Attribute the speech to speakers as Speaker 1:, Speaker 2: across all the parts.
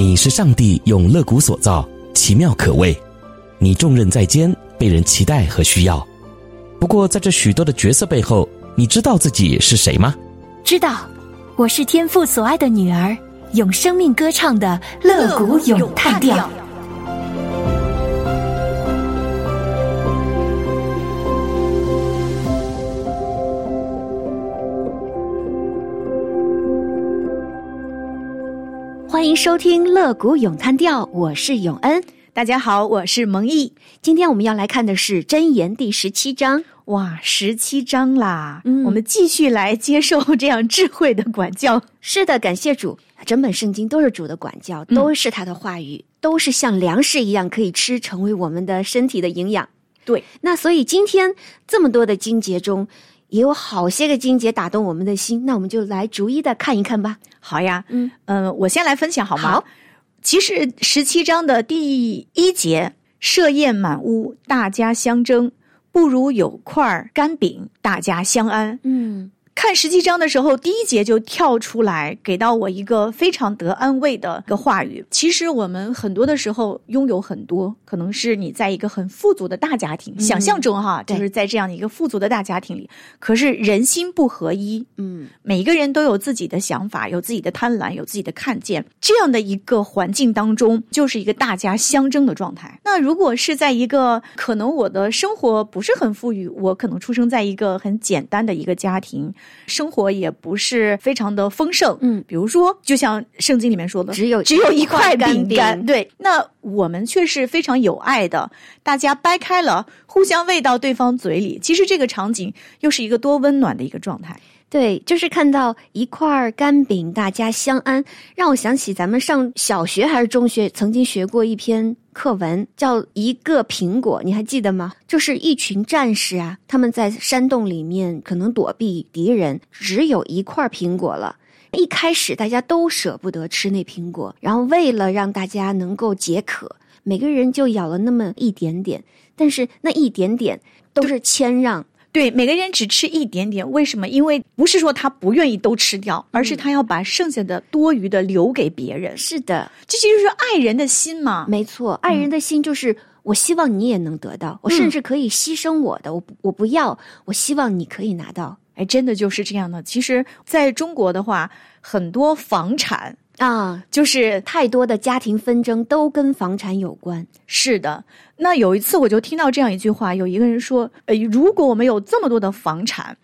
Speaker 1: 你是上帝用乐谷所造，奇妙可畏。你重任在肩，被人期待和需要。不过，在这许多的角色背后，你知道自己是谁吗？
Speaker 2: 知道，我是天父所爱的女儿，用生命歌唱的乐谷咏叹调。欢迎收听《乐谷咏叹调》，我是永恩。
Speaker 3: 大家好，我是蒙毅。
Speaker 2: 今天我们要来看的是《箴言》第十七章。
Speaker 3: 哇，十七章啦！
Speaker 2: 嗯
Speaker 3: 我们继续来接受这样智慧的管教。
Speaker 2: 是的，感谢主，整本圣经都是主的管教，都是他的话语，都是像粮食一样可以吃，成为我们的身体的营养。
Speaker 3: 对，
Speaker 2: 那所以今天这么多的经节中，也有好些个经节打动我们的心，那我们就来逐一的看一看吧。
Speaker 3: 好呀，
Speaker 2: 嗯，
Speaker 3: 呃，我先来分享好吗？
Speaker 2: 好。
Speaker 3: 其实十七章的第一节，设宴满屋，大家相争，不如有块干饼，大家相安。
Speaker 2: 嗯，
Speaker 3: 看十七章的时候，第一节就跳出来，给到我一个非常得安慰的一个话语。其实我们很多的时候拥有很多，可能是你在一个很富足的大家庭，想象中哈，就是在这样的一个富足的大家庭里，可是人心不合一，
Speaker 2: 嗯，
Speaker 3: 每一个人都有自己的想法，有自己的贪婪，有自己的看见，这样的一个环境当中，就是一个大家相争的状态。那如果是在一个可能我的生活不是很富裕，我可能出生在一个很简单的一个家庭，生活也不是非常的丰盛，
Speaker 2: 嗯
Speaker 3: 比如说，就像圣经里面说的，
Speaker 2: 只有
Speaker 3: 只有一块饼干，对，那我们却是非常有爱的，大家掰开了，互相喂到对方嘴里。其实这个场景又是一个多温暖的一个状态。
Speaker 2: 对，就是看到一块干饼，大家相安，让我想起咱们上小学还是中学曾经学过一篇课文，叫《一个苹果》，你还记得吗？就是一群战士啊，他们在山洞里面可能躲避敌人，只有一块苹果了。一开始大家都舍不得吃那苹果，然后为了让大家能够解渴，每个人就咬了那么一点点，但是那一点点都是谦让。
Speaker 3: 对，每个人只吃一点点，为什么？因为不是说他不愿意都吃掉，而是他要把剩下的多余的留给别人。
Speaker 2: 是的，
Speaker 3: 这其实是爱人的心嘛。
Speaker 2: 没错，爱人的心就是我希望你也能得到，我甚至可以牺牲我的，我不我不要，我希望你可以拿到
Speaker 3: 哎，真的就是这样的。其实在中国的话，很多房产
Speaker 2: 啊。
Speaker 3: 就是
Speaker 2: 太多的家庭纷争都跟房产有关，
Speaker 3: 是的。那有一次我就听到这样一句话，有一个人说：“呃，如果我们有这么多的房产，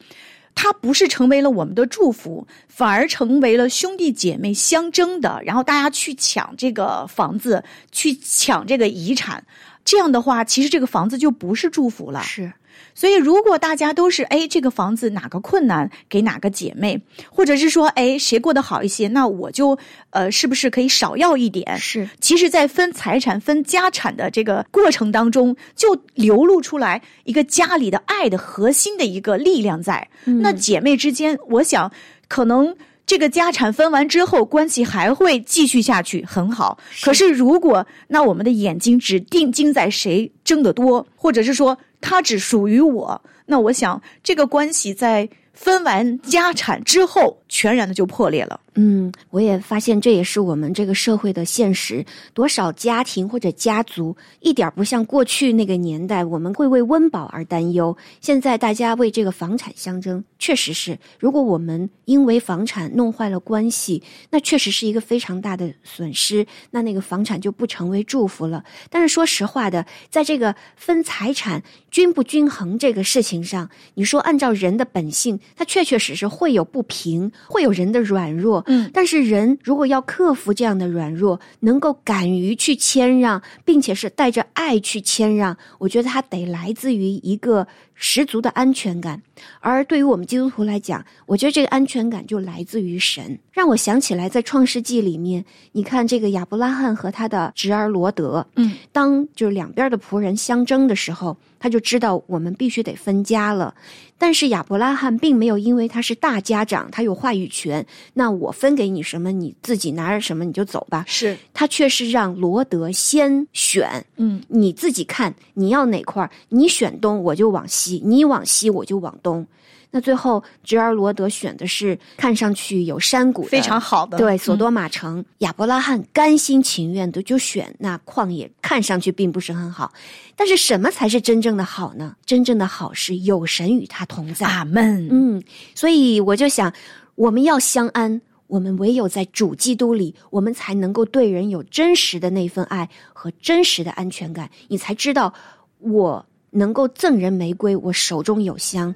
Speaker 3: 它不是成为了我们的祝福，反而成为了兄弟姐妹相争的，然后大家去抢这个房子，去抢这个遗产。这样的话，其实这个房子就不是祝福了。
Speaker 2: 是
Speaker 3: 所以，如果大家都是哎，这个房子哪个困难给哪个姐妹，或者是说哎谁过得好一些，那我就呃是不是可以少要一点？
Speaker 2: 是，
Speaker 3: 其实，在分财产、分家产的这个过程当中，就流露出来一个家里的爱的核心的一个力量在。那姐妹之间，我想可能。这个家产分完之后，关系还会继续下去，很好。可是如果那我们的眼睛只定睛在谁争得多，或者是说他只属于我，那我想这个关系在分完家产之后，全然的就破裂了。
Speaker 2: 嗯，我也发现这也是我们这个社会的现实。多少家庭或者家族一点不像过去那个年代，我们会为温饱而担忧。现在大家为这个房产相争，确实是。如果我们因为房产弄坏了关系，那确实是一个非常大的损失。那那个房产就不成为祝福了。但是说实话的，在这个分财产均不均衡这个事情上，你说按照人的本性，它确确实实会有不平，会有人的软弱。
Speaker 3: 嗯，
Speaker 2: 但是人如果要克服这样的软弱，能够敢于去谦让，并且是带着爱去谦让，我觉得他得来自于一个十足的安全感。而对于我们基督徒来讲，我觉得这个安全感就来自于神。让我想起来，在创世纪里面，你看这个亚伯拉罕和他的侄儿罗德，
Speaker 3: 嗯，
Speaker 2: 当就是两边的仆人相争的时候，他就知道我们必须得分家了。但是亚伯拉罕并没有因为他是大家长，他有话语权，那我分给你什么，你自己拿着什么你就走吧。
Speaker 3: 是，
Speaker 2: 他却是让罗德先选，
Speaker 3: 嗯，
Speaker 2: 你自己看你要哪块，你选东我就往西，你往西我就往东。那最后侄儿罗德选的是看上去有山谷的
Speaker 3: 非常好的，
Speaker 2: 对，索
Speaker 3: 嗯
Speaker 2: 多玛城，亚伯拉罕甘心情愿的就选那旷野，看上去并不是很好，但是什么才是真正的好呢？真正的好是有神与他同在。
Speaker 3: 阿门。
Speaker 2: 嗯，所以我就想，我们要相安，我们唯有在主基督里，我们才能够对人有真实的那份爱和真实的安全感。你才知道，我能够赠人玫瑰，我手中有香；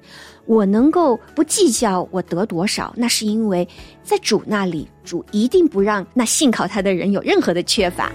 Speaker 2: 我能够不计较我得多少，那是因为在主那里，主一定不让那信靠他的人有任何的缺乏。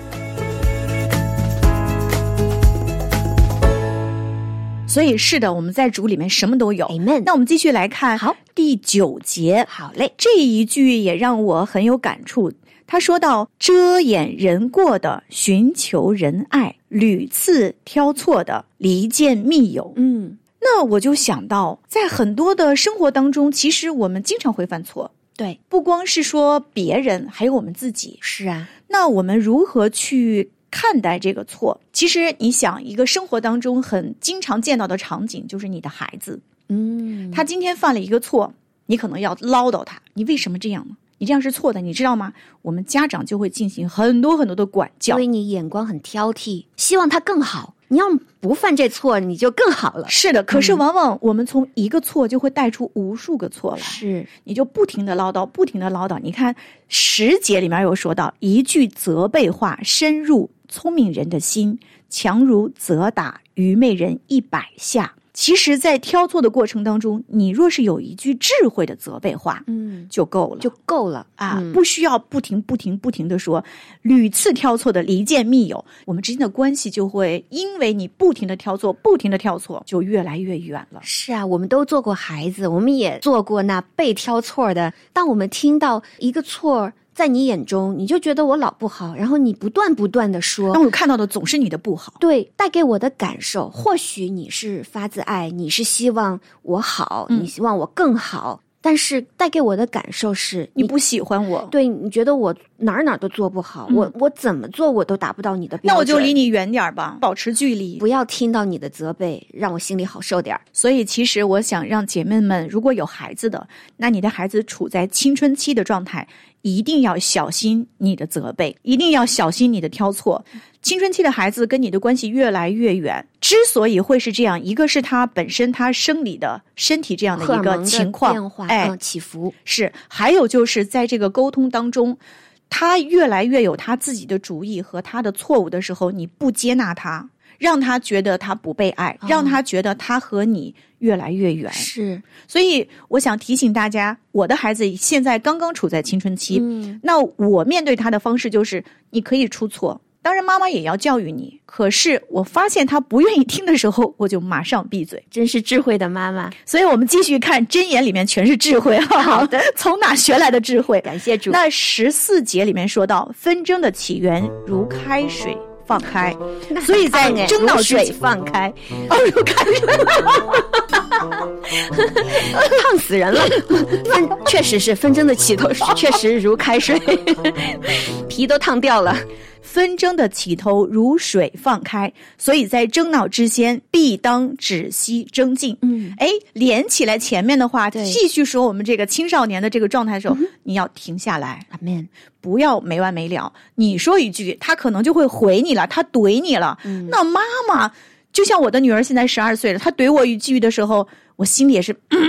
Speaker 3: 所以是的，我们在主里面什么都有。
Speaker 2: Amen
Speaker 3: 那我们继续来看，
Speaker 2: 好，
Speaker 3: 第九节，
Speaker 2: 好嘞，
Speaker 3: 这一句也让我很有感触。他说到：“遮掩人过的寻求仁爱，屡次挑错的离间密友。
Speaker 2: 嗯，”
Speaker 3: 那我就想到，在很多的生活当中，其实我们经常会犯错，
Speaker 2: 对，
Speaker 3: 不光是说别人，还有我们自己。
Speaker 2: 是啊，
Speaker 3: 那我们如何去看待这个错？其实你想，一个生活当中很经常见到的场景，就是你的孩子，
Speaker 2: 嗯，
Speaker 3: 他今天犯了一个错，你可能要唠叨他，你为什么这样呢？你这样是错的，你知道吗？我们家长就会进行很多很多的管教
Speaker 2: 因。为你眼光很挑剔，希望他更好。你要不犯这错，你就更好了。
Speaker 3: 是的，可是往往我们从一个错就会带出无数个错来，
Speaker 2: 是，
Speaker 3: 你就不停的唠叨，不停的唠叨。你看十节里面有说到，一句责备话深入聪明人的心，强如责打愚昧人一百下。其实，在挑错的过程当中，你若是有一句智慧的责备话，
Speaker 2: 嗯，
Speaker 3: 就够了，
Speaker 2: 就够了
Speaker 3: 啊，
Speaker 2: 嗯
Speaker 3: 不需要不停不停不停的说，屡次挑错的离间密友，我们之间的关系就会因为你不停的挑错，不停的挑错，就越来越远了。
Speaker 2: 是啊，我们都做过孩子，我们也做过那被挑错的。当我们听到一个错在你眼中，你就觉得我老不好，然后你不断不断的说
Speaker 3: 那，我看到的总是你的不好，
Speaker 2: 对，带给我的感受，或许你是发自爱，你是希望我好，
Speaker 3: 嗯。
Speaker 2: 你希望我更好，但是带给我的感受是
Speaker 3: 你不喜欢我，
Speaker 2: 对你觉得我哪儿哪儿都做不好，我我怎么做我都达不到你的标准，
Speaker 3: 那我就离你远点儿吧，保持距离。
Speaker 2: 不要听到你的责备，让我心里好受点儿。
Speaker 3: 所以，其实我想让姐妹们，如果有孩子的，那你的孩子处在青春期的状态，一定要小心你的责备，一定要小心你的挑错。青春期的孩子跟你的关系越来越远，之所以会是这样，一个是他本身他生理的身体这样的一个情况
Speaker 2: 变化，
Speaker 3: 哎，
Speaker 2: 嗯起伏，
Speaker 3: 是，还有就是在这个沟通当中，他越来越有他自己的主意和他的错误的时候，你不接纳他，让他觉得他不被爱，让他觉得他和你越来越远。
Speaker 2: 是，
Speaker 3: 所以我想提醒大家，我的孩子现在刚刚处在青春期，
Speaker 2: 嗯，
Speaker 3: 那我面对他的方式就是，你可以出错。当然，妈妈也要教育你。可是我发现他不愿意听的时候，我就马上闭嘴。
Speaker 2: 真是智慧的妈妈，
Speaker 3: 所以我们继续看箴言里面全是智慧哈。
Speaker 2: 好的，
Speaker 3: 从哪学来的智慧？
Speaker 2: 感谢主。
Speaker 3: 那十四节里面说到，纷争的起源如开水放开，所以在争闹
Speaker 2: 如水放开，
Speaker 3: 哦，如开水，
Speaker 2: 烫死人了。分确实是纷争的起头，确实如开水，皮都烫掉了。
Speaker 3: 纷争的起头如水放开，所以在争闹之间，必当止息争竞。
Speaker 2: 嗯，
Speaker 3: 哎，连起来前面的话，继续说我们这个青少年的这个状态的时候，你要停下来，
Speaker 2: 阿门。
Speaker 3: 不要没完没了。你说一句，他可能就会回你了，他怼你了。
Speaker 2: 嗯
Speaker 3: 那妈妈，就像我的女儿现在十二岁了，她怼我一句的时候，我心里也是，嗯、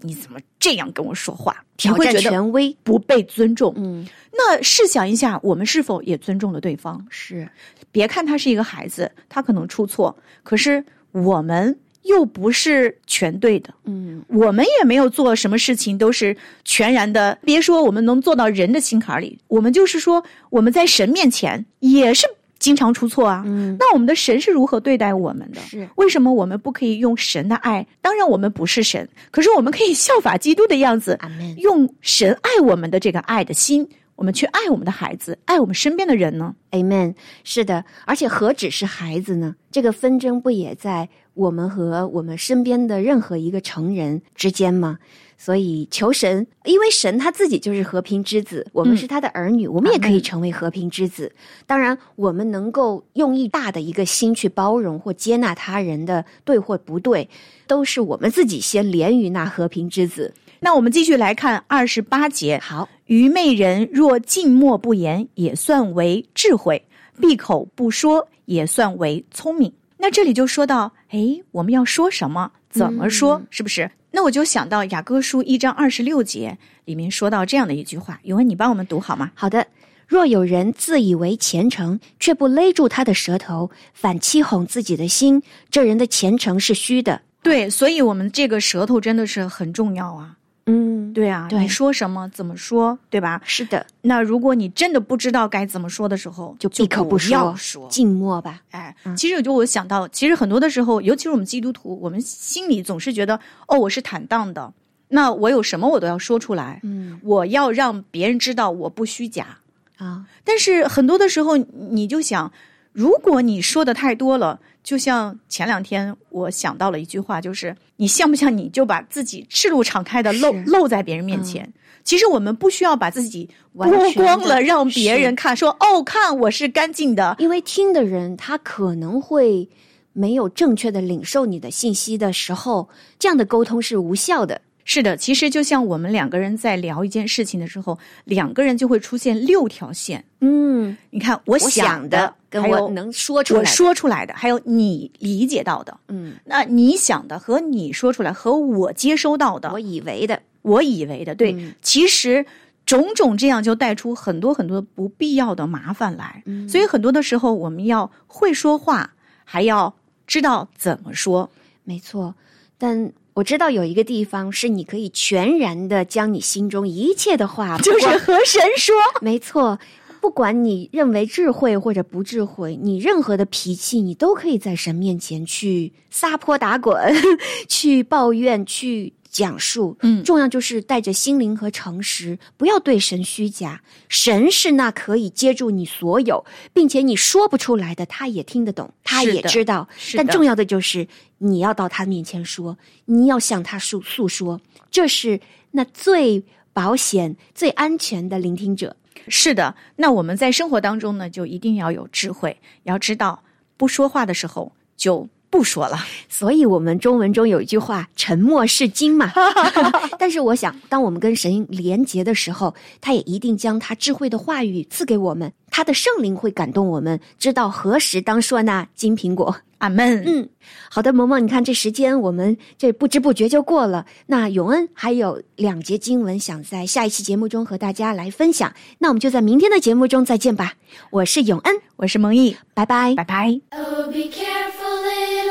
Speaker 3: 你怎么这样跟我说话？你
Speaker 2: 挑战
Speaker 3: 会
Speaker 2: 权威，
Speaker 3: 不被尊重。
Speaker 2: 嗯，
Speaker 3: 那试想一下，我们是否也尊重了对方？
Speaker 2: 是
Speaker 3: 别看他是一个孩子，他可能出错，可是我们又不是全对的。
Speaker 2: 嗯，
Speaker 3: 我们也没有做什么事情都是全然的，别说我们能做到人的心坎里，我们就是说我们在神面前也是经常出错啊。
Speaker 2: 嗯，
Speaker 3: 那我们的神是如何对待我们的？
Speaker 2: 是
Speaker 3: 为什么我们不可以用神的爱？当然我们不是神，可是我们可以效法基督的样子，用神爱我们的这个爱的心，我们去爱我们的孩子，爱我们身边的人呢
Speaker 2: ？Amen，是的，而且何止是孩子呢？这个纷争不也在我们和我们身边的任何一个成人之间吗？所以求神，因为神他自己就是和平之子，我们是他的儿女，我们也可以成为和平之子。当然，我们能够用一大的一个心去包容或接纳他人的对或不对，都是我们自己先连于那和平之子。
Speaker 3: 那我们继续来看二十八节。
Speaker 2: 好，
Speaker 3: 愚昧人若静默不言，也算为智慧；闭口不说，也算为聪明。那这里就说到，哎，我们要说什么？怎么说？是不是？那我就想到雅歌书一章二十六节里面说到这样的一句话，永恩，你帮我们读好吗？
Speaker 2: 好的。若有人自以为虔诚，却不勒住他的舌头，反欺哄自己的心，这人的虔诚是虚的。
Speaker 3: 对，所以我们这个舌头真的是很重要啊。
Speaker 2: 嗯，
Speaker 3: 对啊，
Speaker 2: 对
Speaker 3: 你说什么，怎么说，对吧？
Speaker 2: 是的，
Speaker 3: 那如果你真的不知道该怎么说的时候，
Speaker 2: 就闭口
Speaker 3: 不
Speaker 2: 说，
Speaker 3: 要说。
Speaker 2: 静默吧。
Speaker 3: 哎，其实就我想到，其实很多的时候，尤其是我们基督徒，我们心里总是觉得，哦，我是坦荡的，那我有什么我都要说出来，
Speaker 2: 嗯
Speaker 3: 我要让别人知道我不虚假。
Speaker 2: 啊，
Speaker 3: 但是很多的时候，你就想，如果你说的太多了，就像前两天我想到了一句话，就是你像不像你就把自己赤露敞开的露露在别人面前？其实我们不需要把自己
Speaker 2: 完
Speaker 3: 剥光了，让别人看，说哦，看我是干净的。
Speaker 2: 因为听的人他可能会没有正确的领受你的信息的时候，这样的沟通是无效的。
Speaker 3: 是的，其实就像我们两个人在聊一件事情的时候，两个人就会出现六条线。
Speaker 2: 嗯，
Speaker 3: 你看，我
Speaker 2: 我
Speaker 3: 想
Speaker 2: 的跟
Speaker 3: 还有
Speaker 2: 我能说出来
Speaker 3: 我，说出来的，还有你理解到的。
Speaker 2: 嗯，
Speaker 3: 那你想的和你说出来和我接收到的，
Speaker 2: 我以为的，
Speaker 3: 我以为的，对，
Speaker 2: 嗯
Speaker 3: 其实种种这样就带出很多很多不必要的麻烦来。
Speaker 2: 嗯
Speaker 3: 所以很多的时候，我们要会说话，还要知道怎么说。
Speaker 2: 没错。但我知道有一个地方是你可以全然的将你心中一切的话，
Speaker 3: 就是和神说，
Speaker 2: 没错。不管你认为智慧或者不智慧，你任何的脾气，你都可以在神面前去撒泼打滚，去抱怨，去讲述。
Speaker 3: 嗯
Speaker 2: 重要就是带着心灵和诚实，不要对神虚假。神是那可以接住你所有，并且你说不出来的，他也听得懂，他也知道。但重要的就是你要到他面前说，你要向他诉诉说，这是那最保险、最安全的聆听者。
Speaker 3: 是的。那我们在生活当中呢，就一定要有智慧，要知道不说话的时候就不说了。
Speaker 2: 所以，我们中文中有一句话“沉默是金”嘛。但是，我想，当我们跟神连结的时候，他也一定将他智慧的话语赐给我们，他的圣灵会感动我们，知道何时当说那金苹果。
Speaker 3: 阿门。
Speaker 2: 嗯，好的，萌萌，你看这时间我们这不知不觉就过了。那永恩还有两节经文想在下一期节目中和大家来分享，那我们就在明天的节目中再见吧。我是永恩，
Speaker 3: 我是蒙毅，
Speaker 2: 拜拜。
Speaker 3: 拜拜。
Speaker 4: Oh, be careful,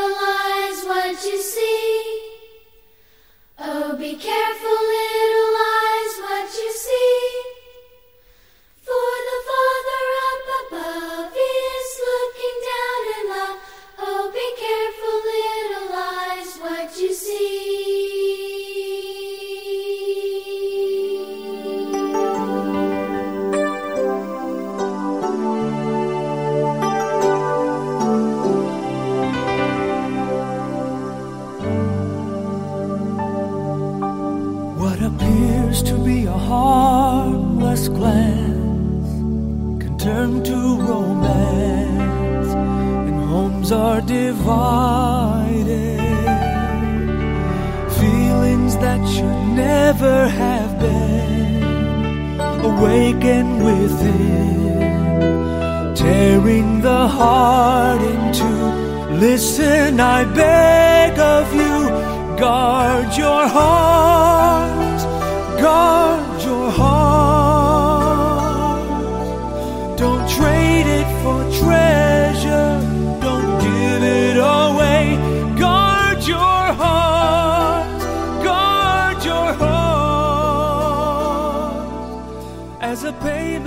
Speaker 4: you see. Oh, be careful,
Speaker 5: appears to be a harmless glance can turn to romance, and homes are divided. Feelings that should never have been awaken within, tearing the heart in two. Listen, I beg of you, guard your heart, guard your heart. Don't trade it for treasure, don't give it away. Guard your heart, guard your heart as a payment